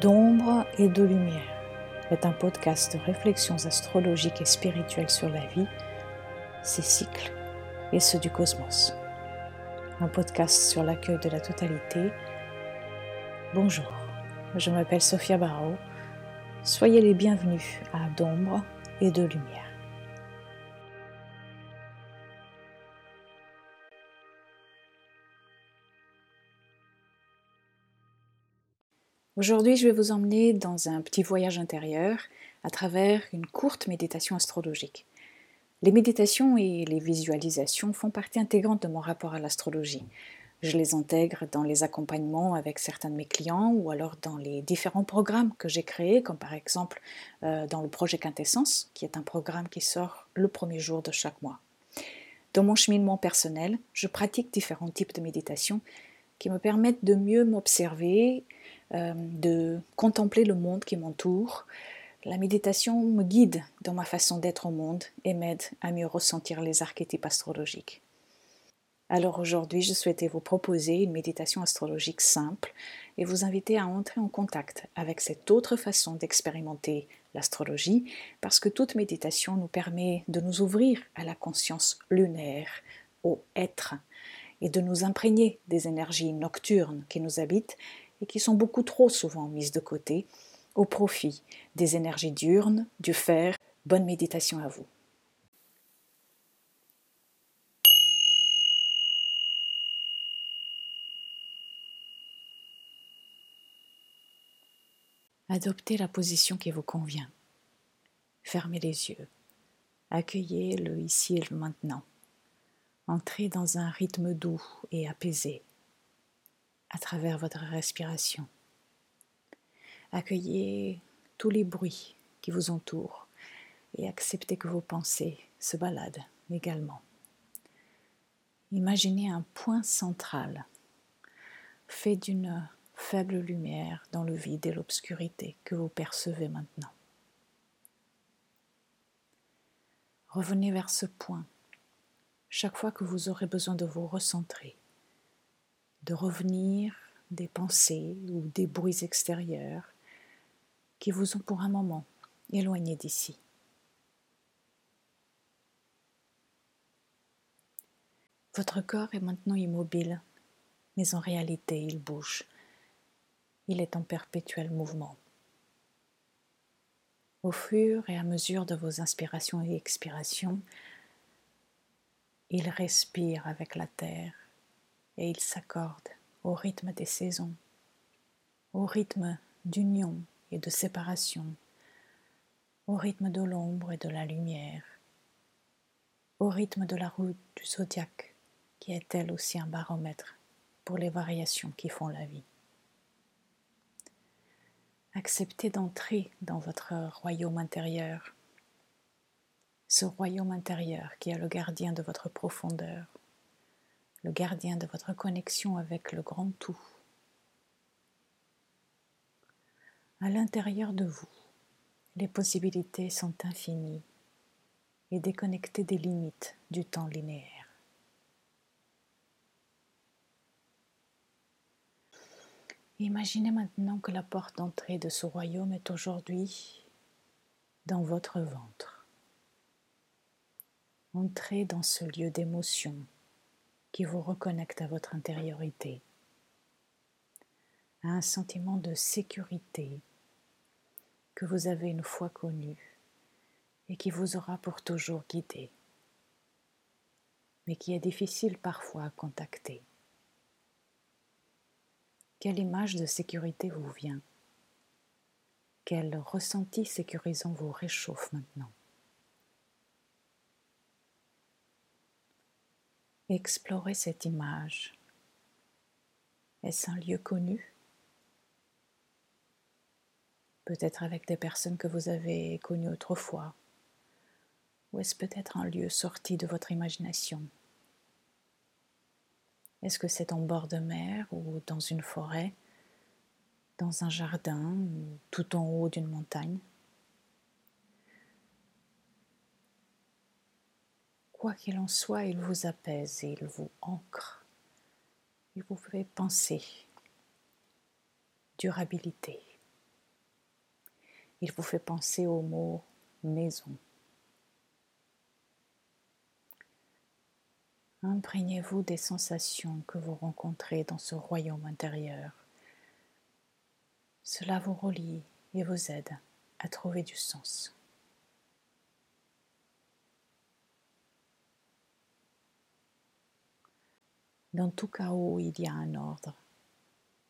D'ombre et de lumière est un podcast de réflexions astrologiques et spirituelles sur la vie, ses cycles et ceux du cosmos. Un podcast sur l'accueil de la totalité. Bonjour, je m'appelle Sophia Barrault. Soyez les bienvenus à D'ombre et de lumière. Aujourd'hui, je vais vous emmener dans un petit voyage intérieur à travers une courte méditation astrologique. Les méditations et les visualisations font partie intégrante de mon rapport à l'astrologie. Je les intègre dans les accompagnements avec certains de mes clients ou alors dans les différents programmes que j'ai créés, comme par exemple euh, dans le projet Quintessence, qui est un programme qui sort le premier jour de chaque mois. Dans mon cheminement personnel, je pratique différents types de méditation qui me permettent de mieux m'observer euh, de contempler le monde qui m'entoure. La méditation me guide dans ma façon d'être au monde et m'aide à mieux ressentir les archétypes astrologiques. Alors aujourd'hui, je souhaitais vous proposer une méditation astrologique simple et vous inviter à entrer en contact avec cette autre façon d'expérimenter l'astrologie parce que toute méditation nous permet de nous ouvrir à la conscience lunaire, au être et de nous imprégner des énergies nocturnes qui nous habitent et qui sont beaucoup trop souvent mises de côté au profit des énergies diurnes, du fer. Bonne méditation à vous. Adoptez la position qui vous convient. Fermez les yeux. Accueillez le ici et le maintenant. Entrez dans un rythme doux et apaisé à travers votre respiration. Accueillez tous les bruits qui vous entourent et acceptez que vos pensées se baladent également. Imaginez un point central fait d'une faible lumière dans le vide et l'obscurité que vous percevez maintenant. Revenez vers ce point chaque fois que vous aurez besoin de vous recentrer de revenir des pensées ou des bruits extérieurs qui vous ont pour un moment éloigné d'ici. Votre corps est maintenant immobile, mais en réalité il bouge. Il est en perpétuel mouvement. Au fur et à mesure de vos inspirations et expirations, il respire avec la terre et il s'accorde au rythme des saisons, au rythme d'union et de séparation, au rythme de l'ombre et de la lumière, au rythme de la route du zodiaque, qui est elle aussi un baromètre pour les variations qui font la vie. Acceptez d'entrer dans votre royaume intérieur, ce royaume intérieur qui est le gardien de votre profondeur, le gardien de votre connexion avec le grand tout. À l'intérieur de vous, les possibilités sont infinies et déconnectées des limites du temps linéaire. Imaginez maintenant que la porte d'entrée de ce royaume est aujourd'hui dans votre ventre. Entrez dans ce lieu d'émotion qui vous reconnecte à votre intériorité, à un sentiment de sécurité que vous avez une fois connu et qui vous aura pour toujours guidé, mais qui est difficile parfois à contacter. Quelle image de sécurité vous vient? Quel ressenti sécurisant vous réchauffe maintenant? Explorez cette image. Est-ce un lieu connu? Peut-être avec des personnes que vous avez connues autrefois. Ou est-ce peut-être un lieu sorti de votre imagination? Est-ce que c'est en bord de mer ou dans une forêt, dans un jardin ou tout en haut d'une montagne? Quoi qu'il en soit, il vous apaise et il vous ancre. Il vous fait penser durabilité, il vous fait penser au mot maison. Imprégnez-vous des sensations que vous rencontrez dans ce royaume intérieur. Cela vous relie et vous aide à trouver du sens. Dans tout chaos, il y a un ordre,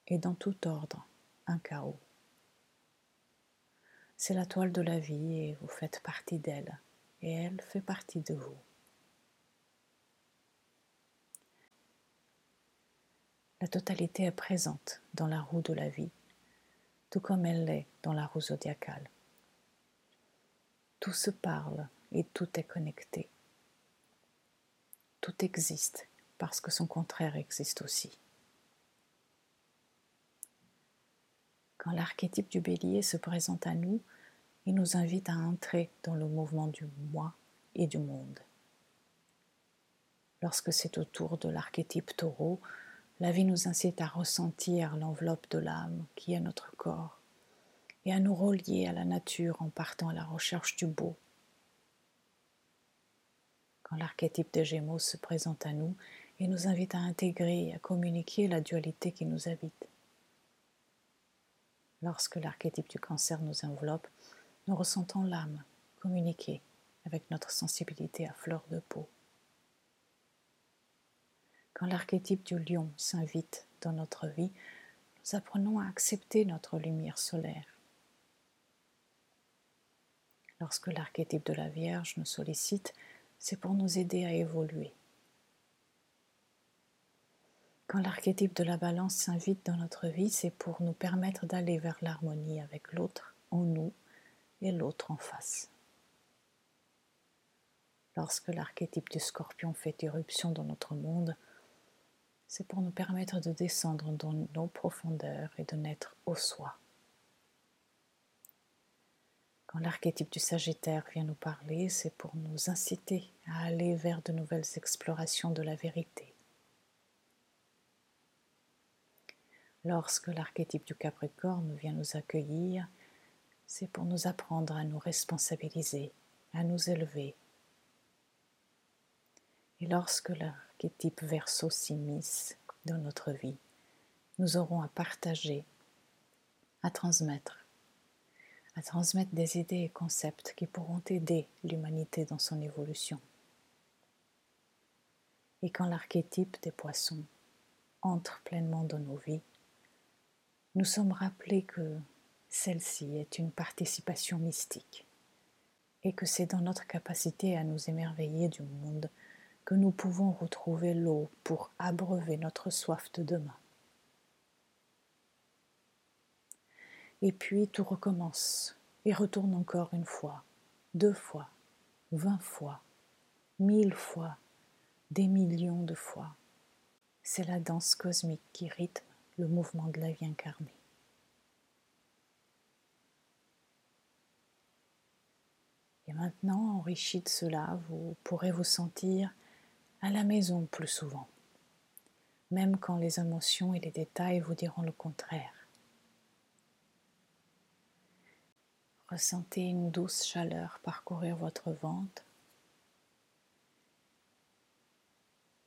et dans tout ordre, un chaos. C'est la toile de la vie et vous faites partie d'elle, et elle fait partie de vous. La totalité est présente dans la roue de la vie, tout comme elle l'est dans la roue zodiacale. Tout se parle et tout est connecté. Tout existe parce que son contraire existe aussi. Quand l'archétype du bélier se présente à nous, il nous invite à entrer dans le mouvement du moi et du monde. Lorsque c'est au tour de l'archétype taureau, la vie nous incite à ressentir l'enveloppe de l'âme qui est notre corps et à nous relier à la nature en partant à la recherche du beau. Quand l'archétype des Gémeaux se présente à nous, il nous invite à intégrer et à communiquer la dualité qui nous habite. Lorsque l'archétype du cancer nous enveloppe, nous ressentons l'âme communiquer avec notre sensibilité à fleur de peau. Quand l'archétype du lion s'invite dans notre vie, nous apprenons à accepter notre lumière solaire. Lorsque l'archétype de la Vierge nous sollicite, c'est pour nous aider à évoluer. Quand l'archétype de la balance s'invite dans notre vie, c'est pour nous permettre d'aller vers l'harmonie avec l'autre en nous et l'autre en face. Lorsque l'archétype du scorpion fait irruption dans notre monde, c'est pour nous permettre de descendre dans nos profondeurs et de naître au soi. Quand l'archétype du Sagittaire vient nous parler, c'est pour nous inciter à aller vers de nouvelles explorations de la vérité. Lorsque l'archétype du Capricorne vient nous accueillir, c'est pour nous apprendre à nous responsabiliser, à nous élever. Et lorsque l'archétype Verseau s'immisce dans notre vie, nous aurons à partager, à transmettre, à transmettre des idées et concepts qui pourront aider l'humanité dans son évolution. Et quand l'archétype des poissons entre pleinement dans nos vies, nous sommes rappelés que celle-ci est une participation mystique et que c'est dans notre capacité à nous émerveiller du monde que nous pouvons retrouver l'eau pour abreuver notre soif de demain. Et puis tout recommence et retourne encore une fois, deux fois, vingt fois, mille fois, des millions de fois. C'est la danse cosmique qui rythme le mouvement de la vie incarnée. Et maintenant, enrichi de cela, vous pourrez vous sentir à la maison plus souvent, même quand les émotions et les détails vous diront le contraire. Ressentez une douce chaleur parcourir votre ventre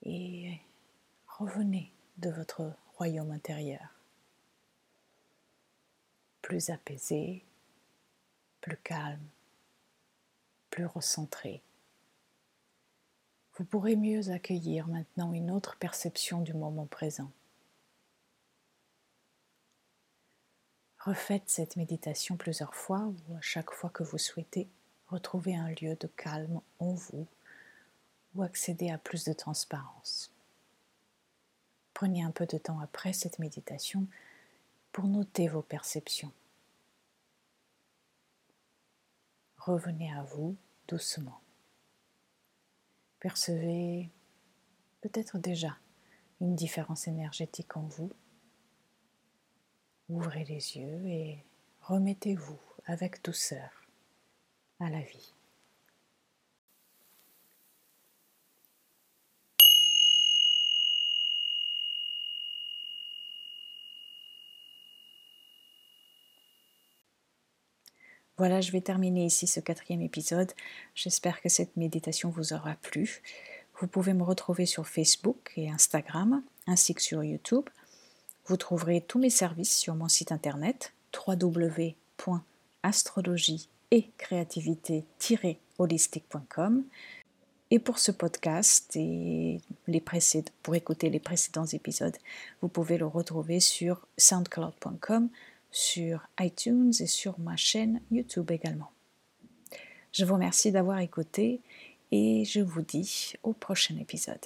et revenez de votre intérieur. Plus apaisé, plus calme, plus recentré. Vous pourrez mieux accueillir maintenant une autre perception du moment présent. Refaites cette méditation plusieurs fois ou à chaque fois que vous souhaitez retrouver un lieu de calme en vous ou accéder à plus de transparence. Prenez un peu de temps après cette méditation pour noter vos perceptions. Revenez à vous doucement. Percevez peut-être déjà une différence énergétique en vous. Ouvrez les yeux et remettez-vous avec douceur à la vie. Voilà, je vais terminer ici ce quatrième épisode. J'espère que cette méditation vous aura plu. Vous pouvez me retrouver sur Facebook et Instagram, ainsi que sur YouTube. Vous trouverez tous mes services sur mon site internet www.astrologie et créativité-holistique.com. Et pour ce podcast et les pour écouter les précédents épisodes, vous pouvez le retrouver sur soundcloud.com, sur iTunes et sur ma chaîne YouTube également. Je vous remercie d'avoir écouté et je vous dis au prochain épisode.